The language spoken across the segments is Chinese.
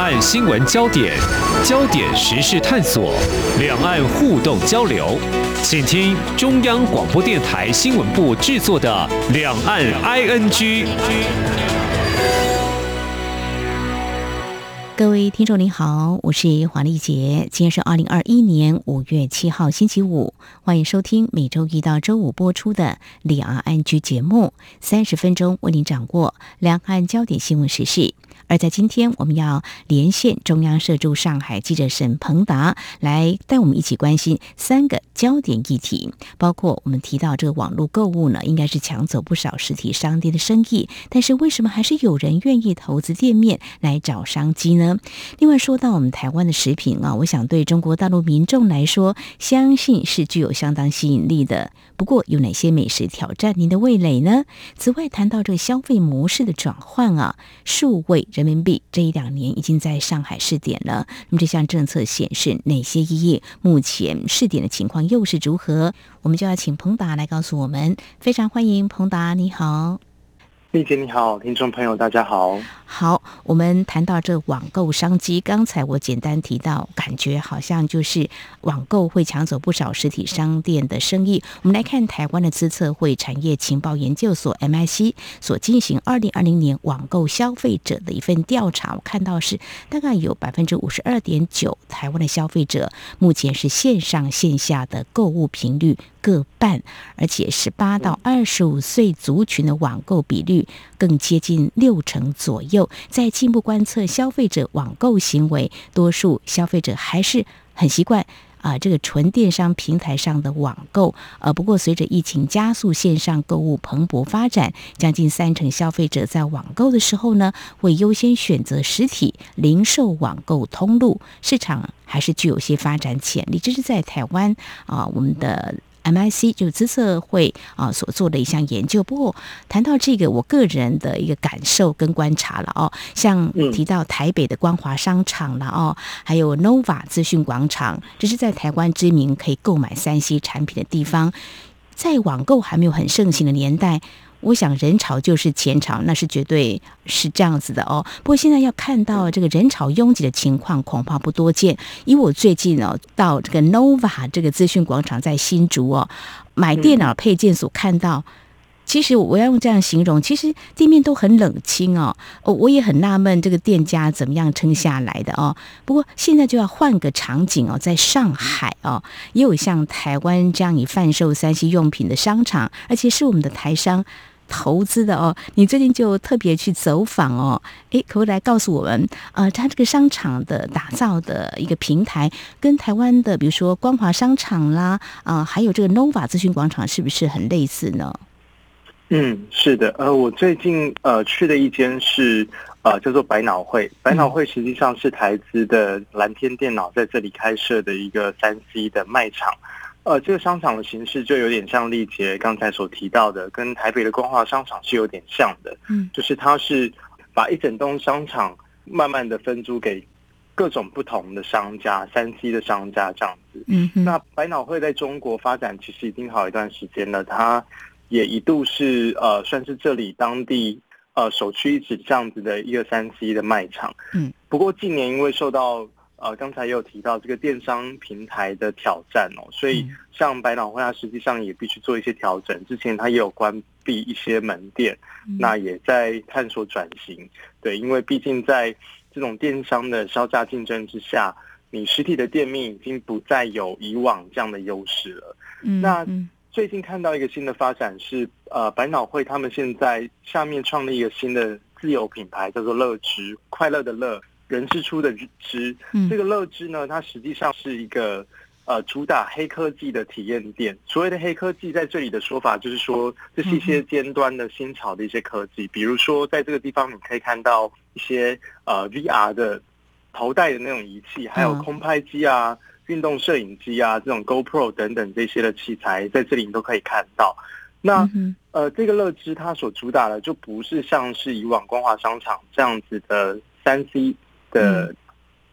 岸新闻焦点、焦点时事探索、两岸互动交流，请听中央广播电台新闻部制作的《两岸 ING》。各位听众您好，我是黄丽杰，今天是二零二一年五月七号星期五，欢迎收听每周一到周五播出的《两岸 ING》节目，三十分钟为您掌握两岸焦点新闻时事。而在今天，我们要连线中央社驻上海记者沈鹏达，来带我们一起关心三个焦点议题，包括我们提到这个网络购物呢，应该是抢走不少实体商店的生意，但是为什么还是有人愿意投资店面来找商机呢？另外，说到我们台湾的食品啊，我想对中国大陆民众来说，相信是具有相当吸引力的。不过，有哪些美食挑战您的味蕾呢？此外，谈到这个消费模式的转换啊，数位。人民币这一两年已经在上海试点了。那么这项政策显示哪些意义？目前试点的情况又是如何？我们就要请彭达来告诉我们。非常欢迎彭达，你好。丽姐你好，听众朋友大家好。好，我们谈到这网购商机，刚才我简单提到，感觉好像就是网购会抢走不少实体商店的生意。我们来看台湾的资策会产业情报研究所 MIC 所进行二零二零年网购消费者的一份调查，我看到是大概有百分之五十二点九台湾的消费者目前是线上线下的购物频率各半，而且十八到二十五岁族群的网购比率更接近六成左右。在进一步观测消费者网购行为，多数消费者还是很习惯啊这个纯电商平台上的网购。呃，不过随着疫情加速，线上购物蓬勃发展，将近三成消费者在网购的时候呢，会优先选择实体零售网购通路，市场还是具有些发展潜力。这是在台湾啊，我们的。MIC 就是资策会啊所做的一项研究。不过谈到这个，我个人的一个感受跟观察了哦，像提到台北的光华商场了哦，还有 Nova 资讯广场，这是在台湾知名可以购买三 C 产品的地方，在网购还没有很盛行的年代。我想人潮就是钱潮，那是绝对是这样子的哦。不过现在要看到这个人潮拥挤的情况，恐怕不多见。因为我最近哦到这个 Nova 这个资讯广场在新竹哦买电脑配件所看到，其实我要用这样形容，其实地面都很冷清哦。哦，我也很纳闷这个店家怎么样撑下来的哦。不过现在就要换个场景哦，在上海哦，也有像台湾这样以贩售三 C 用品的商场，而且是我们的台商。投资的哦，你最近就特别去走访哦，诶，可不可以来告诉我们，呃，它这个商场的打造的一个平台，跟台湾的比如说光华商场啦，啊、呃，还有这个 Nova 资讯广场，是不是很类似呢？嗯，是的，呃，我最近呃去的一间是呃叫做百脑汇，百脑汇实际上是台资的蓝天电脑在这里开设的一个三 C 的卖场。呃，这个商场的形式就有点像丽杰刚才所提到的，跟台北的光华商场是有点像的。嗯，就是它是把一整栋商场慢慢的分租给各种不同的商家，三 C 的商家这样子。嗯，那百脑汇在中国发展其实已经好一段时间了，它也一度是呃算是这里当地呃首屈一指这样子的一个三 C 的卖场。嗯，不过近年因为受到呃，刚才也有提到这个电商平台的挑战哦，所以像百脑汇，它实际上也必须做一些调整。之前它也有关闭一些门店，那也在探索转型。对，因为毕竟在这种电商的削价竞争之下，你实体的店面已经不再有以往这样的优势了。那最近看到一个新的发展是，呃，百脑汇他们现在下面创立一个新的自有品牌，叫做乐之，快乐的乐。人之初的之，这个乐知呢，它实际上是一个呃主打黑科技的体验店。所谓的黑科技，在这里的说法就是说，这是一些尖端的新潮的一些科技。比如说，在这个地方你可以看到一些呃 VR 的头戴的那种仪器，还有空拍机啊、运动摄影机啊、这种 GoPro 等等这些的器材，在这里你都可以看到。那呃，这个乐知它所主打的就不是像是以往光华商场这样子的三 C。的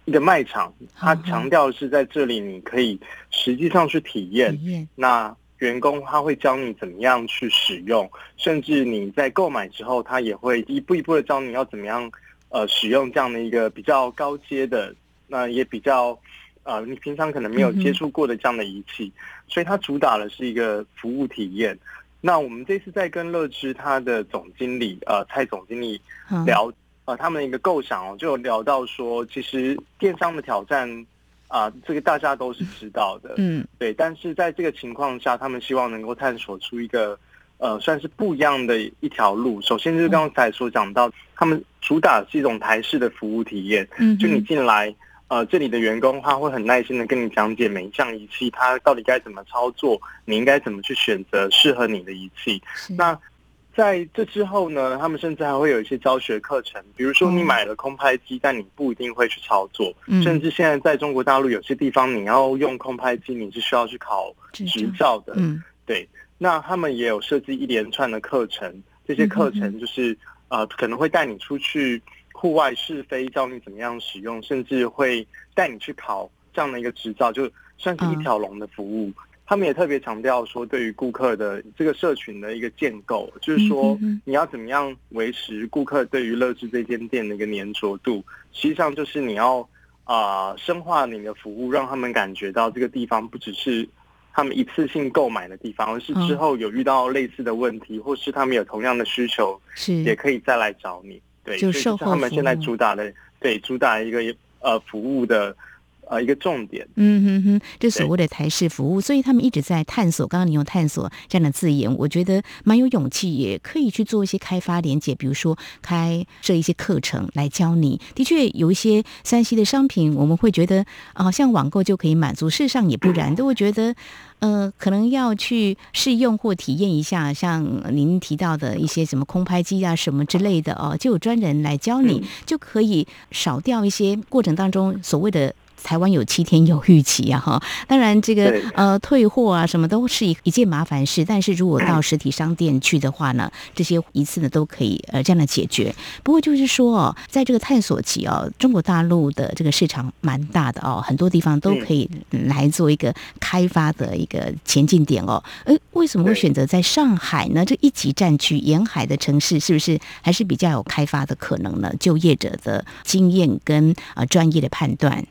一个卖场，他强调是在这里，你可以实际上去体验。那员工他会教你怎么样去使用，甚至你在购买之后，他也会一步一步的教你要怎么样呃使用这样的一个比较高阶的，那也比较呃你平常可能没有接触过的这样的仪器，嗯、所以它主打的是一个服务体验。那我们这次在跟乐之他的总经理呃蔡总经理聊、嗯、呃他们的一个构想哦，就聊到说，其实电商的挑战啊、呃，这个大家都是知道的，嗯，对。但是在这个情况下，他们希望能够探索出一个呃算是不一样的一条路。首先就是刚才所讲到，他们主打是一种台式的服务体验，嗯，就你进来。呃，这里的员工他会很耐心的跟你讲解每一项仪器，它到底该怎么操作，你应该怎么去选择适合你的仪器。那在这之后呢，他们甚至还会有一些教学课程，比如说你买了空拍机，但你不一定会去操作，嗯、甚至现在在中国大陆有些地方你要用空拍机，你是需要去考执照的。嗯，对。那他们也有设计一连串的课程，这些课程就是、嗯、呃可能会带你出去。户外试飞，教你怎么样使用，甚至会带你去考这样的一个执照，就算是一条龙的服务。嗯、他们也特别强调说，对于顾客的这个社群的一个建构，就是说你要怎么样维持顾客对于乐知这间店的一个粘着度。实际上就是你要啊、呃、深化你的服务，让他们感觉到这个地方不只是他们一次性购买的地方，而是之后有遇到类似的问题，或是他们有同样的需求，是也可以再来找你。对，就是他们现在主打的，对，主打一个呃服务的呃一个重点。嗯哼哼，这所谓的台式服务，所以他们一直在探索。刚刚你用“探索”这样的字眼，我觉得蛮有勇气，也可以去做一些开发连接，比如说开设一些课程来教你。的确，有一些山西的商品，我们会觉得好像网购就可以满足，事实上也不然，都会觉得。呃，可能要去试用或体验一下，像您提到的一些什么空拍机啊什么之类的哦，就有专人来教你，就可以少掉一些过程当中所谓的。台湾有七天有预期啊，哈，当然这个呃退货啊什么都是一一件麻烦事，但是如果到实体商店去的话呢，这些一次呢都可以呃这样的解决。不过就是说哦，在这个探索期哦，中国大陆的这个市场蛮大的哦，很多地方都可以来做一个开发的一个前进点哦。诶，为什么会选择在上海呢？这一级战区沿海的城市是不是还是比较有开发的可能呢？就业者的经验跟呃专业的判断。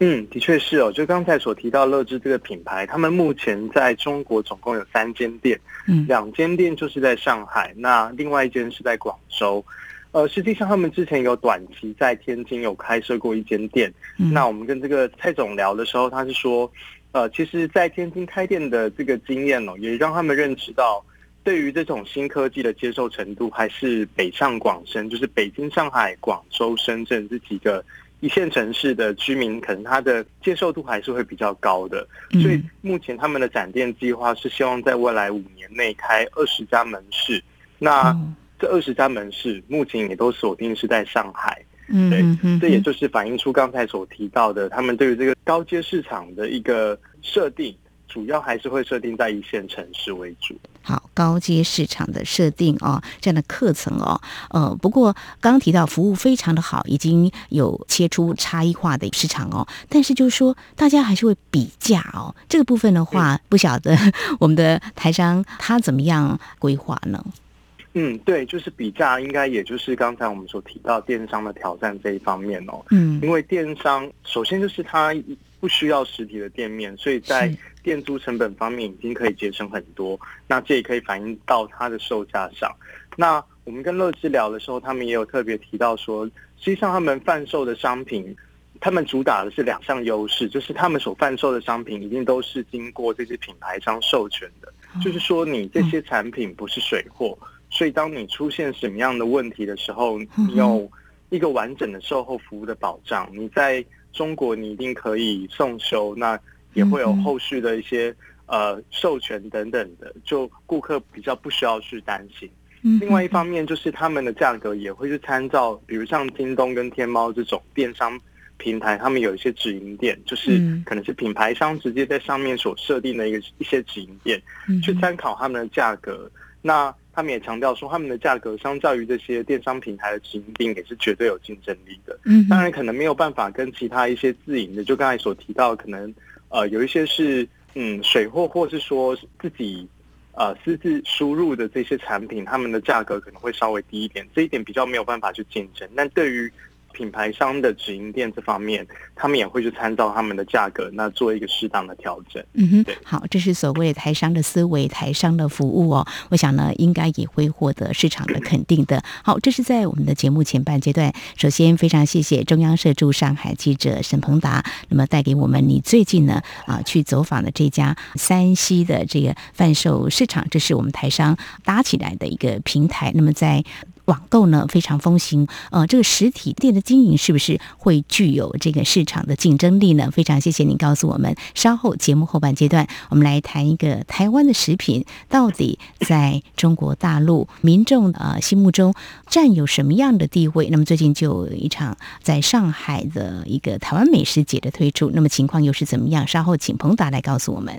嗯，的确是哦。就刚才所提到乐之这个品牌，他们目前在中国总共有三间店，嗯，两间店就是在上海，那另外一间是在广州。呃，实际上他们之前有短期在天津有开设过一间店。嗯，那我们跟这个蔡总聊的时候，他是说，呃，其实，在天津开店的这个经验哦，也让他们认识到，对于这种新科技的接受程度，还是北上广深，就是北京、上海、广州、深圳这几个。一线城市的居民可能他的接受度还是会比较高的，所以目前他们的展店计划是希望在未来五年内开二十家门市。那这二十家门市目前也都锁定是在上海，对，这也就是反映出刚才所提到的，他们对于这个高阶市场的一个设定。主要还是会设定在一线城市为主。好，高阶市场的设定哦，这样的课程哦，呃，不过刚刚提到服务非常的好，已经有切出差异化的市场哦。但是就是说，大家还是会比价哦。这个部分的话，嗯、不晓得我们的台商他怎么样规划呢？嗯，对，就是比价，应该也就是刚才我们所提到电商的挑战这一方面哦。嗯，因为电商首先就是它不需要实体的店面，所以在店租成本方面已经可以节省很多。那这也可以反映到它的售价上。那我们跟乐之聊的时候，他们也有特别提到说，实际上他们贩售的商品，他们主打的是两项优势，就是他们所贩售的商品一定都是经过这些品牌商授权的，就是说你这些产品不是水货。所以，当你出现什么样的问题的时候，你有一个完整的售后服务的保障。你在中国，你一定可以送修，那也会有后续的一些呃授权等等的，就顾客比较不需要去担心。另外一方面，就是他们的价格也会是参照，比如像京东跟天猫这种电商平台，他们有一些直营店，就是可能是品牌商直接在上面所设定的一个一些直营店，去参考他们的价格。那他们也强调说，他们的价格相较于这些电商平台的直营店也是绝对有竞争力的。嗯，当然可能没有办法跟其他一些自营的，就刚才所提到，可能呃有一些是嗯水货，或是说自己呃私自输入的这些产品，他们的价格可能会稍微低一点，这一点比较没有办法去竞争。但对于品牌商的直营店这方面，他们也会去参照他们的价格，那做一个适当的调整。嗯哼，对，好，这是所谓台商的思维，台商的服务哦。我想呢，应该也会获得市场的肯定的。好，这是在我们的节目前半阶段。首先，非常谢谢中央社驻上海记者沈鹏达，那么带给我们你最近呢啊去走访的这家山西的这个贩售市场，这是我们台商搭起来的一个平台。那么在网购呢非常风行，呃，这个实体店的经营是不是会具有这个市场的竞争力呢？非常谢谢您告诉我们。稍后节目后半阶段，我们来谈一个台湾的食品到底在中国大陆民众呃心目中占有什么样的地位？那么最近就有一场在上海的一个台湾美食节的推出，那么情况又是怎么样？稍后请鹏达来告诉我们。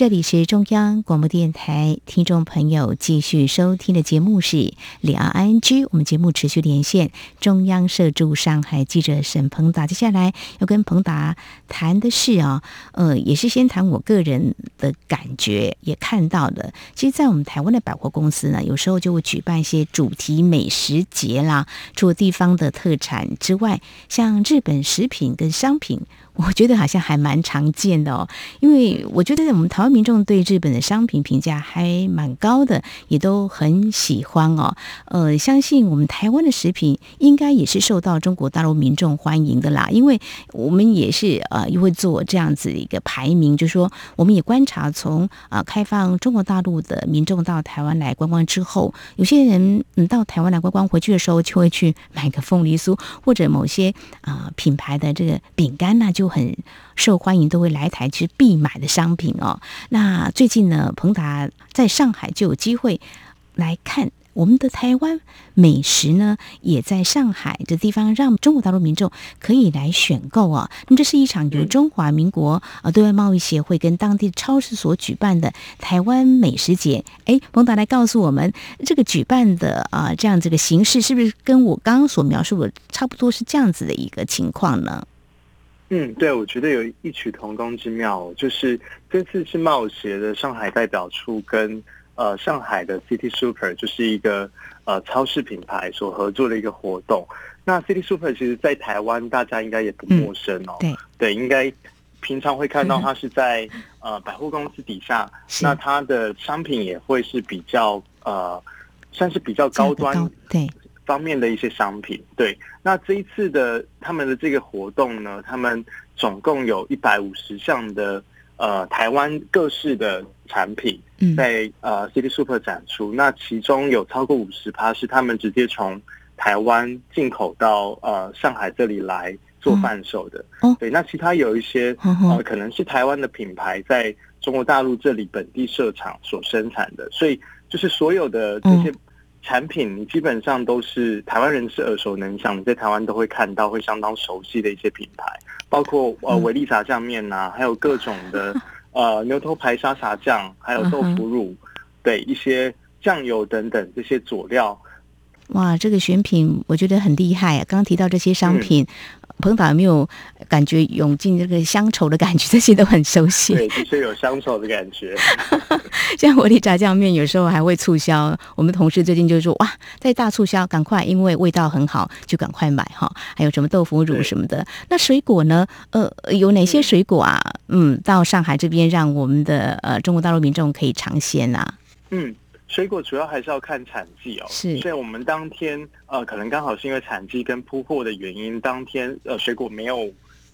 这里是中央广播电台，听众朋友继续收听的节目是两岸 ING。我们节目持续连线中央社驻上海记者沈鹏达。接下来要跟鹏达谈的是啊，呃，也是先谈我个人的感觉，也看到的。其实，在我们台湾的百货公司呢，有时候就会举办一些主题美食节啦，除了地方的特产之外，像日本食品跟商品。我觉得好像还蛮常见的哦，因为我觉得我们台湾民众对日本的商品评价还蛮高的，也都很喜欢哦。呃，相信我们台湾的食品应该也是受到中国大陆民众欢迎的啦，因为我们也是呃，又会做这样子一个排名，就是说我们也观察从啊、呃、开放中国大陆的民众到台湾来观光之后，有些人嗯到台湾来观光回去的时候，就会去买个凤梨酥或者某些啊、品牌的这个饼干那就。很受欢迎，都会来台其实必买的商品哦。那最近呢，鹏达在上海就有机会来看我们的台湾美食呢，也在上海这地方让中国大陆民众可以来选购啊。那么这是一场由中华民国啊对外贸易协会跟当地超市所举办的台湾美食节。哎，鹏达来告诉我们，这个举办的啊这样这个形式是不是跟我刚刚所描述的差不多是这样子的一个情况呢？嗯，对，我觉得有异曲同工之妙，就是这次是贸协的上海代表处跟呃上海的 City Super，就是一个呃超市品牌所合作的一个活动。那 City Super 其实，在台湾大家应该也不陌生哦，嗯、对，对，应该平常会看到它是在、嗯、呃百货公司底下，那它的商品也会是比较呃算是比较高端，对。方面的一些商品，对，那这一次的他们的这个活动呢，他们总共有一百五十项的呃台湾各式的产品在呃 City Super 展出，那其中有超过五十趴是他们直接从台湾进口到呃上海这里来做贩售的，对，那其他有一些呃可能是台湾的品牌在中国大陆这里本地设厂所生产的，所以就是所有的这些。产品你基本上都是台湾人是耳熟能详，你在台湾都会看到，会相当熟悉的一些品牌，包括呃维力炸酱面呐，还有各种的 呃牛头牌沙茶酱，还有豆腐乳，对一些酱油等等这些佐料。哇，这个选品我觉得很厉害啊！刚刚提到这些商品。嗯鹏达有没有感觉涌进这个乡愁的感觉？这些都很熟悉，对，的确有乡愁的感觉。像维力炸酱面有时候还会促销，我们同事最近就说哇，在大促销，赶快，因为味道很好，就赶快买哈。还有什么豆腐乳什么的。那水果呢？呃，有哪些水果啊？嗯，到上海这边，让我们的呃中国大陆民众可以尝鲜啊。嗯。水果主要还是要看产季哦，是，所以我们当天呃，可能刚好是因为产季跟铺货的原因，当天呃水果没有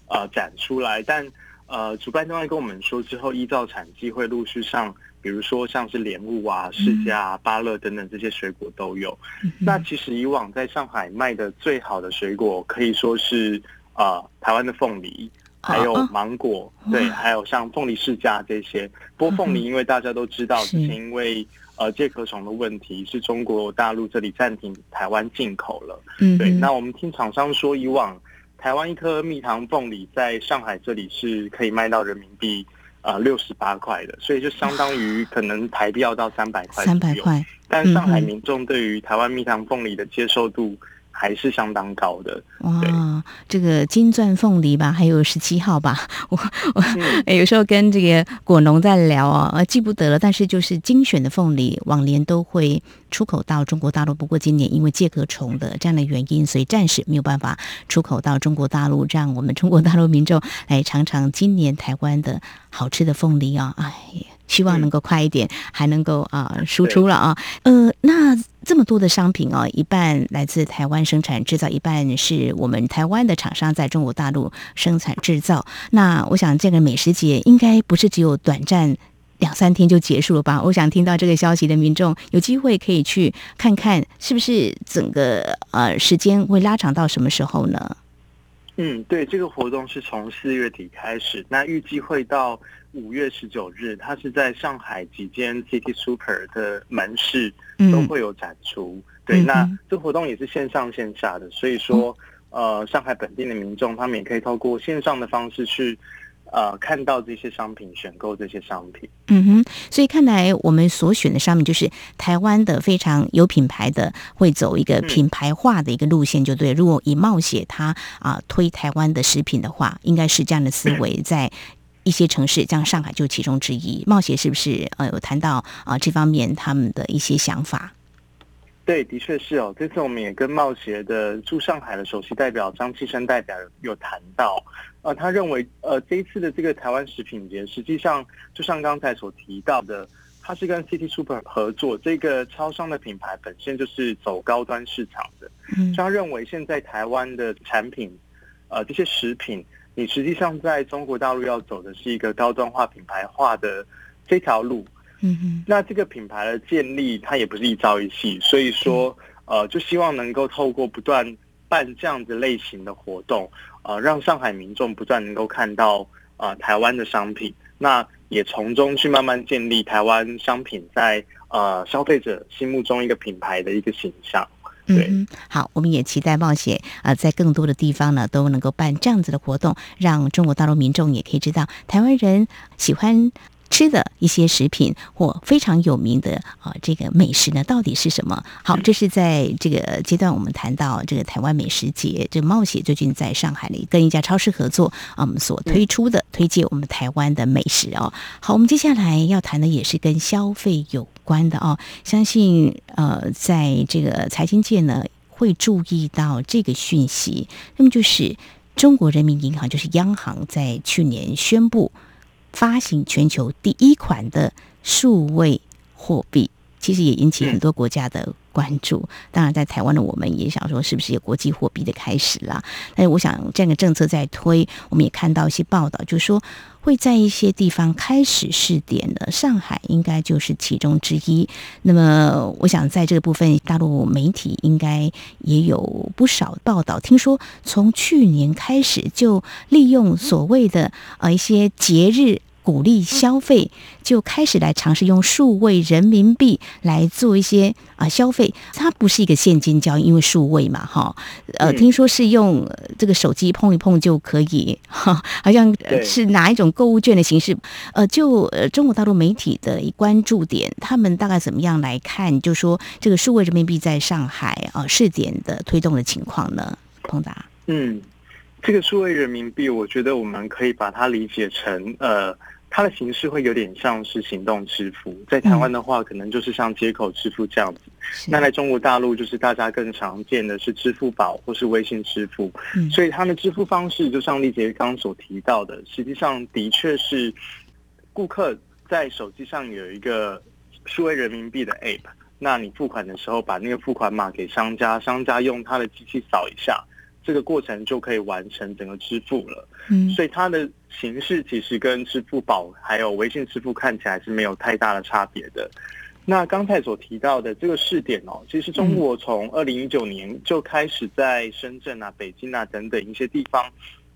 呃展出来，但呃主办单位跟我们说之后，依照产季会陆续上，比如说像是莲雾啊、释迦、啊、芭乐等等这些水果都有。嗯、那其实以往在上海卖的最好的水果，可以说是呃台湾的凤梨。还有芒果，对，还有像凤梨世家这些。不过凤梨因为大家都知道，之前因为呃介壳虫的问题，是中国大陆这里暂停台湾进口了。嗯，对。那我们听厂商说，以往台湾一颗蜜糖凤梨在上海这里是可以卖到人民币呃六十八块的，所以就相当于 可能台币要到三百块。三百块。但上海民众对于台湾蜜糖凤梨的接受度。还是相当高的哇！这个金钻凤梨吧，还有十七号吧，我 我、嗯、有时候跟这个果农在聊啊，记不得了。但是就是精选的凤梨，往年都会出口到中国大陆。不过今年因为介壳虫的这样的原因，所以暂时没有办法出口到中国大陆，让我们中国大陆民众来尝尝今年台湾的好吃的凤梨啊！哎，希望能够快一点，嗯、还能够啊输出了啊。呃，那。这么多的商品哦，一半来自台湾生产制造，一半是我们台湾的厂商在中国大陆生产制造。那我想，这个美食节应该不是只有短暂两三天就结束了吧？我想听到这个消息的民众有机会可以去看看，是不是整个呃时间会拉长到什么时候呢？嗯，对，这个活动是从四月底开始，那预计会到五月十九日，它是在上海几间 City Super 的门市都会有展出。嗯、对，那这活动也是线上线下的，所以说，呃，上海本地的民众他们也可以透过线上的方式去。呃，看到这些商品，选购这些商品。嗯哼，所以看来我们所选的商品就是台湾的非常有品牌的，会走一个品牌化的一个路线，就对。如果以冒险它啊、呃、推台湾的食品的话，应该是这样的思维，在一些城市，像上海就其中之一。冒险是不是呃有谈到啊、呃、这方面他们的一些想法？对，的确是哦。这次我们也跟冒协的驻上海的首席代表张继生代表有谈到，呃，他认为，呃，这一次的这个台湾食品节，实际上就像刚才所提到的，它是跟 City Super 合作，这个超商的品牌本身就是走高端市场的。嗯，他认为现在台湾的产品，呃，这些食品，你实际上在中国大陆要走的是一个高端化、品牌化的这条路。嗯哼，那这个品牌的建立，它也不是一朝一夕，所以说，呃，就希望能够透过不断办这样子类型的活动，呃，让上海民众不断能够看到呃台湾的商品，那也从中去慢慢建立台湾商品在呃消费者心目中一个品牌的一个形象。对，嗯，好，我们也期待冒险啊，在更多的地方呢都能够办这样子的活动，让中国大陆民众也可以知道台湾人喜欢。吃的一些食品或非常有名的啊，这个美食呢，到底是什么？好，这是在这个阶段我们谈到这个台湾美食节，这个冒险最近在上海里跟一家超市合作啊，我们所推出的推荐我们台湾的美食哦。好，我们接下来要谈的也是跟消费有关的哦。相信呃，在这个财经界呢，会注意到这个讯息，那么就是中国人民银行，就是央行在去年宣布。发行全球第一款的数位货币，其实也引起很多国家的关注。当然，在台湾的我们也想说，是不是有国际货币的开始啦？但是，我想这样的政策在推，我们也看到一些报道，就是说会在一些地方开始试点的。上海应该就是其中之一。那么，我想在这个部分，大陆媒体应该也有不少报道。听说从去年开始就利用所谓的呃一些节日。鼓励消费，就开始来尝试用数位人民币来做一些啊消费。它不是一个现金交易，因为数位嘛，哈。呃，听说是用这个手机碰一碰就可以，哈，好像是拿一种购物券的形式。呃，就呃中国大陆媒体的关注点，他们大概怎么样来看？就说这个数位人民币在上海啊试点的推动的情况呢？彭达，嗯，这个数位人民币，我觉得我们可以把它理解成呃。它的形式会有点像是行动支付，在台湾的话，可能就是像街口支付这样子。那在中国大陆，就是大家更常见的是支付宝或是微信支付。所以它的支付方式，就像丽姐刚刚所提到的，实际上的确是顾客在手机上有一个数位人民币的 App，那你付款的时候，把那个付款码给商家，商家用他的机器扫一下。这个过程就可以完成整个支付了，嗯，所以它的形式其实跟支付宝还有微信支付看起来是没有太大的差别的。那刚才所提到的这个试点哦，其实中国从二零一九年就开始在深圳啊、北京啊等等一些地方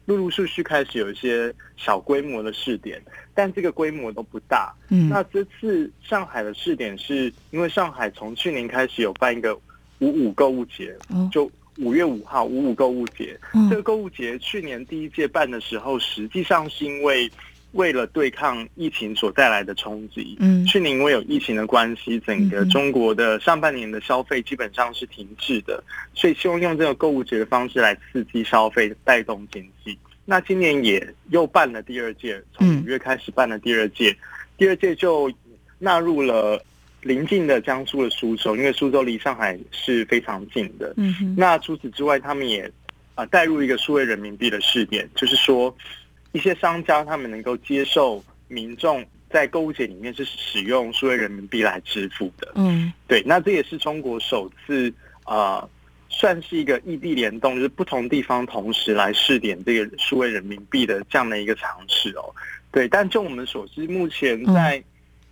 陆陆续续开始有一些小规模的试点，但这个规模都不大。嗯，那这次上海的试点是因为上海从去年开始有办一个五五购物节，哦、就五月五号五五购物节。嗯、这个购物节去年第一届办的时候，实际上是因为。为了对抗疫情所带来的冲击，嗯，去年因为有疫情的关系，整个中国的上半年的消费基本上是停滞的，所以希望用这个购物节的方式来刺激消费，带动经济。那今年也又办了第二届，从五月开始办了第二届，第二届就纳入了邻近的江苏的苏州，因为苏州离上海是非常近的。嗯，那除此之外，他们也啊带入一个数位人民币的试点，就是说。一些商家他们能够接受民众在购物节里面是使用数位人民币来支付的，嗯，对，那这也是中国首次呃，算是一个异地联动，就是不同地方同时来试点这个数位人民币的这样的一个尝试哦，对，但就我们所知，目前在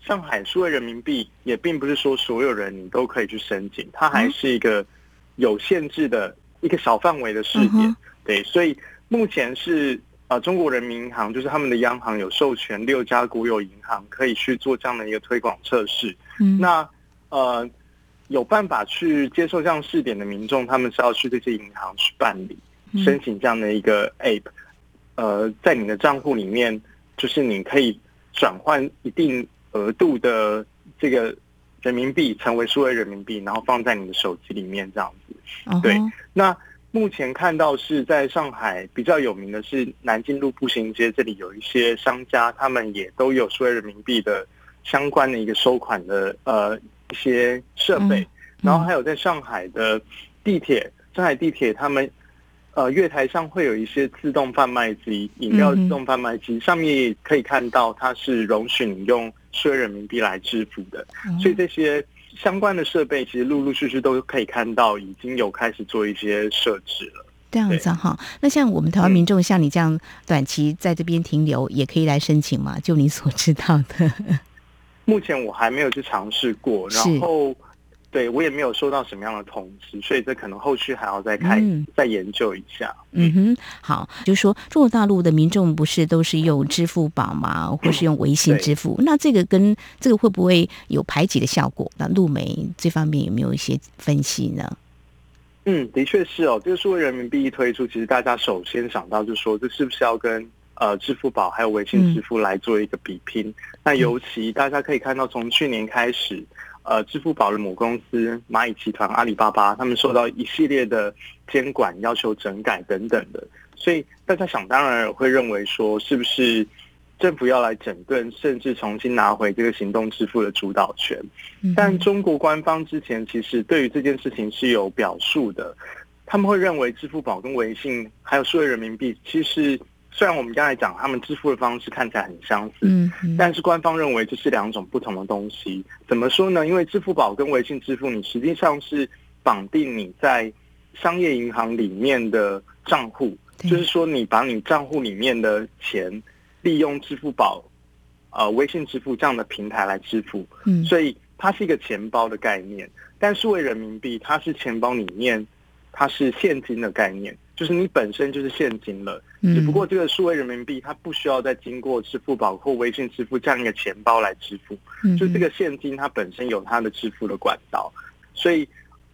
上海数位人民币也并不是说所有人你都可以去申请，它还是一个有限制的一个小范围的试点，对，所以目前是。啊、呃，中国人民银行就是他们的央行有授权六家国有银行可以去做这样的一个推广测试。嗯，那呃有办法去接受这样试点的民众，他们是要去这些银行去办理申请这样的一个 App。呃，在你的账户里面，就是你可以转换一定额度的这个人民币成为数位人民币，然后放在你的手机里面这样子。对，那。目前看到是在上海比较有名的是南京路步行街，这里有一些商家，他们也都有数位人民币的相关的一个收款的呃一些设备，然后还有在上海的地铁，上海地铁他们呃月台上会有一些自动贩卖机，饮料自动贩卖机，上面也可以看到它是容许你用数位人民币来支付的，所以这些。相关的设备其实陆陆续续都可以看到，已经有开始做一些设置了。这样子哈，那像我们台湾民众像你这样短期在这边停留，也可以来申请吗？就你所知道的？目前我还没有去尝试过，然后。对，我也没有收到什么样的通知，所以这可能后续还要再看、嗯、再研究一下。嗯哼，好，就是说中国大陆的民众不是都是用支付宝吗？或是用微信支付？嗯、那这个跟这个会不会有排挤的效果？那陆媒这方面有没有一些分析呢？嗯，的确是哦。这个数位人民币一推出，其实大家首先想到就是说，这是不是要跟呃支付宝还有微信支付来做一个比拼？嗯、那尤其大家可以看到，从去年开始。呃，支付宝的母公司蚂蚁集团阿里巴巴，他们受到一系列的监管要求整改等等的，所以大家想当然会认为说，是不是政府要来整顿，甚至重新拿回这个行动支付的主导权？但中国官方之前其实对于这件事情是有表述的，他们会认为支付宝跟微信还有数位人民币，其实。虽然我们刚才讲他们支付的方式看起来很相似，嗯，但是官方认为这是两种不同的东西。怎么说呢？因为支付宝跟微信支付，你实际上是绑定你在商业银行里面的账户，就是说你把你账户里面的钱利用支付宝、呃微信支付这样的平台来支付，嗯，所以它是一个钱包的概念。但是为人民币，它是钱包里面它是现金的概念。就是你本身就是现金了，只不过这个数位人民币它不需要再经过支付宝或微信支付这样一个钱包来支付，就这个现金它本身有它的支付的管道，所以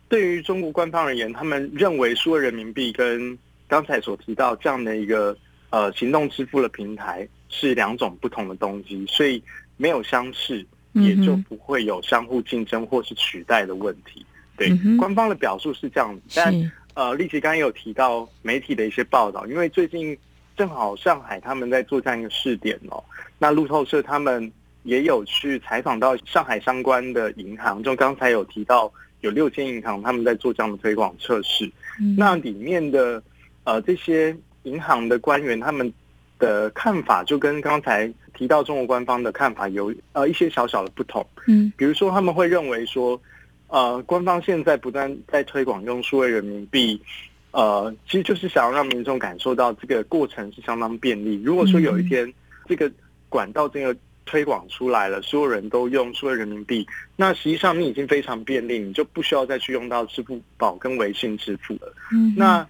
对于中国官方而言，他们认为数位人民币跟刚才所提到这样的一个呃行动支付的平台是两种不同的东西，所以没有相似，也就不会有相互竞争或是取代的问题。对，官方的表述是这样子，但。呃，立奇刚刚有提到媒体的一些报道，因为最近正好上海他们在做这样一个试点哦。那路透社他们也有去采访到上海相关的银行，就刚才有提到有六间银行他们在做这样的推广测试。嗯、那里面的呃这些银行的官员他们的看法就跟刚才提到中国官方的看法有呃一些小小的不同。嗯，比如说他们会认为说。呃，官方现在不断在推广用数位人民币，呃，其实就是想要让民众感受到这个过程是相当便利。如果说有一天这个管道这个推广出来了，所有人都用数位人民币，那实际上你已经非常便利，你就不需要再去用到支付宝跟微信支付了。嗯，那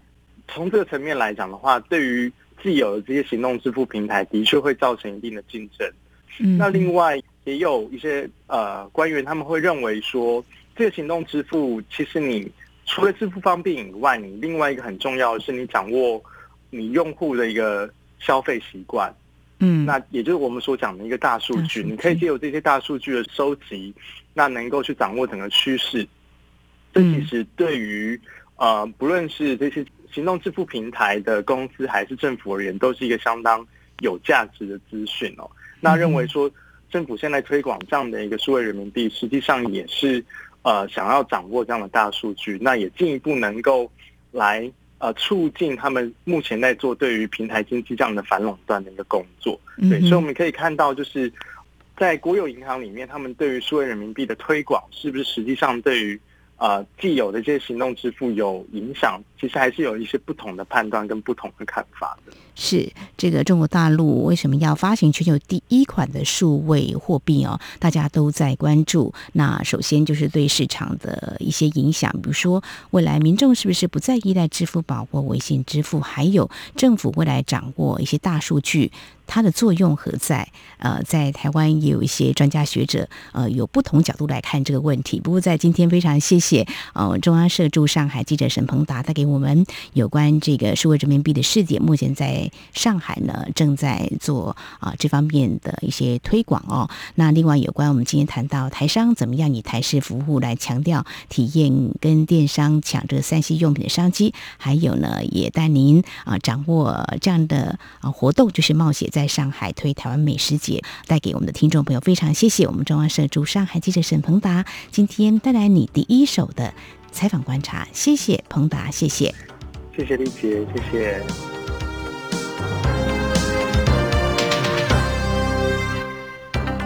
从这个层面来讲的话，对于既有的这些行动支付平台，的确会造成一定的竞争。嗯，那另外也有一些呃官员他们会认为说，这个行动支付其实你除了支付方便以外，你另外一个很重要的是你掌握你用户的一个消费习惯。嗯，那也就是我们所讲的一个大数据，你可以借由这些大数据的收集，那能够去掌握整个趋势。这其实对于呃不论是这些行动支付平台的公司还是政府而言，都是一个相当有价值的资讯哦。那认为说政府现在推广这样的一个数位人民币，实际上也是呃想要掌握这样的大数据，那也进一步能够来。呃，促进他们目前在做对于平台经济这样的反垄断的一个工作，对，所以我们可以看到，就是在国有银行里面，他们对于数位人民币的推广，是不是实际上对于呃既有的这些行动支付有影响？其实还是有一些不同的判断跟不同的看法的。是这个中国大陆为什么要发行全球第一款的数位货币哦？大家都在关注。那首先就是对市场的一些影响，比如说未来民众是不是不再依赖支付宝或微信支付？还有政府未来掌握一些大数据，它的作用何在？呃，在台湾也有一些专家学者呃有不同角度来看这个问题。不过在今天非常谢谢呃中央社驻上海记者沈鹏达带给我们有关这个数位人民币的试点，目前在。上海呢，正在做啊这方面的一些推广哦。那另外有关我们今天谈到台商怎么样以台式服务来强调体验跟电商抢这三 C 用品的商机，还有呢也带您啊掌握这样的啊活动，就是冒险在上海推台湾美食节，带给我们的听众朋友非常谢谢我们中央社驻上海记者沈鹏达今天带来你第一手的采访观察，谢谢鹏达，谢谢，谢谢丽姐，谢谢。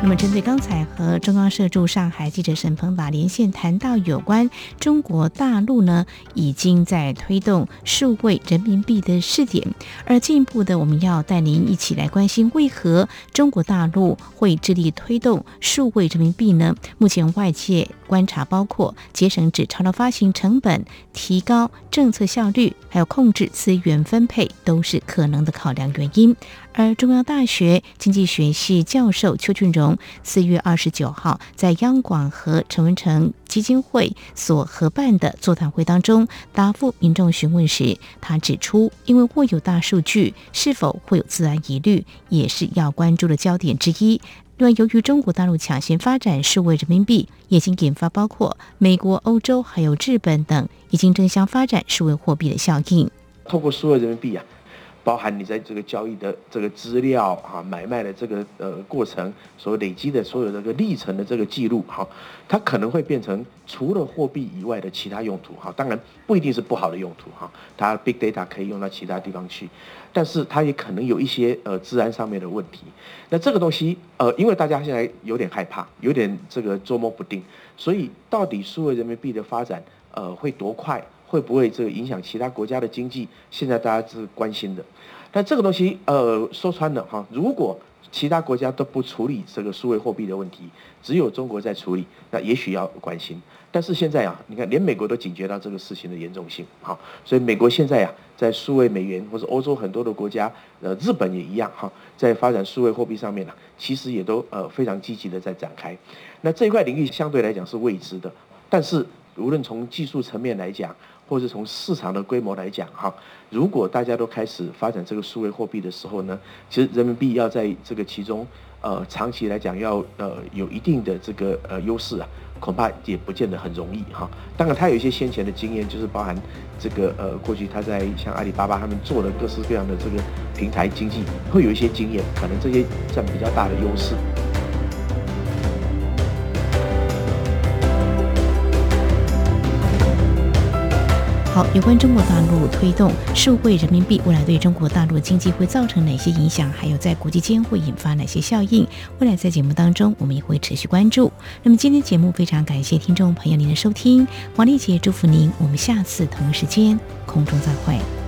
那么，针对刚才和中央社驻上海记者沈鹏达连线谈到有关中国大陆呢，已经在推动数位人民币的试点，而进一步的，我们要带您一起来关心，为何中国大陆会致力推动数位人民币呢？目前外界观察包括节省纸钞的发行成本、提高政策效率，还有控制资源分配，都是可能的考量原因。而中央大学经济学系教授邱俊荣四月二十九号在央广和陈文成基金会所合办的座谈会当中答复民众询问时，他指出，因为握有大数据，是否会有自然疑虑，也是要关注的焦点之一。另外，由于中国大陆抢先发展数位人民币，已经引发包括美国、欧洲还有日本等已经争相发展数位货币的效应。透过数位人民币啊。包含你在这个交易的这个资料啊，买卖的这个呃过程，所累积的所有这个历程的这个记录哈，它可能会变成除了货币以外的其他用途哈。当然不一定是不好的用途哈，它 big data 可以用到其他地方去，但是它也可能有一些呃治安上面的问题。那这个东西呃，因为大家现在有点害怕，有点这个捉摸不定，所以到底数位人民币的发展呃会多快？会不会这个影响其他国家的经济？现在大家是关心的，但这个东西，呃，说穿了哈，如果其他国家都不处理这个数位货币的问题，只有中国在处理，那也许要关心。但是现在啊，你看，连美国都警觉到这个事情的严重性，哈，所以美国现在啊，在数位美元或者欧洲很多的国家，呃，日本也一样哈，在发展数位货币上面呢，其实也都呃非常积极的在展开。那这一块领域相对来讲是未知的，但是无论从技术层面来讲，或者从市场的规模来讲，哈，如果大家都开始发展这个数位货币的时候呢，其实人民币要在这个其中，呃，长期来讲要呃有一定的这个呃优势啊，恐怕也不见得很容易哈。当然，他有一些先前的经验，就是包含这个呃过去他在像阿里巴巴他们做的各式各样的这个平台经济，会有一些经验，可能这些占比较大的优势。有关中国大陆推动数位人民币，未来对中国大陆经济会造成哪些影响？还有在国际间会引发哪些效应？未来在节目当中，我们也会持续关注。那么今天节目非常感谢听众朋友您的收听，王丽姐祝福您，我们下次同一时间空中再会。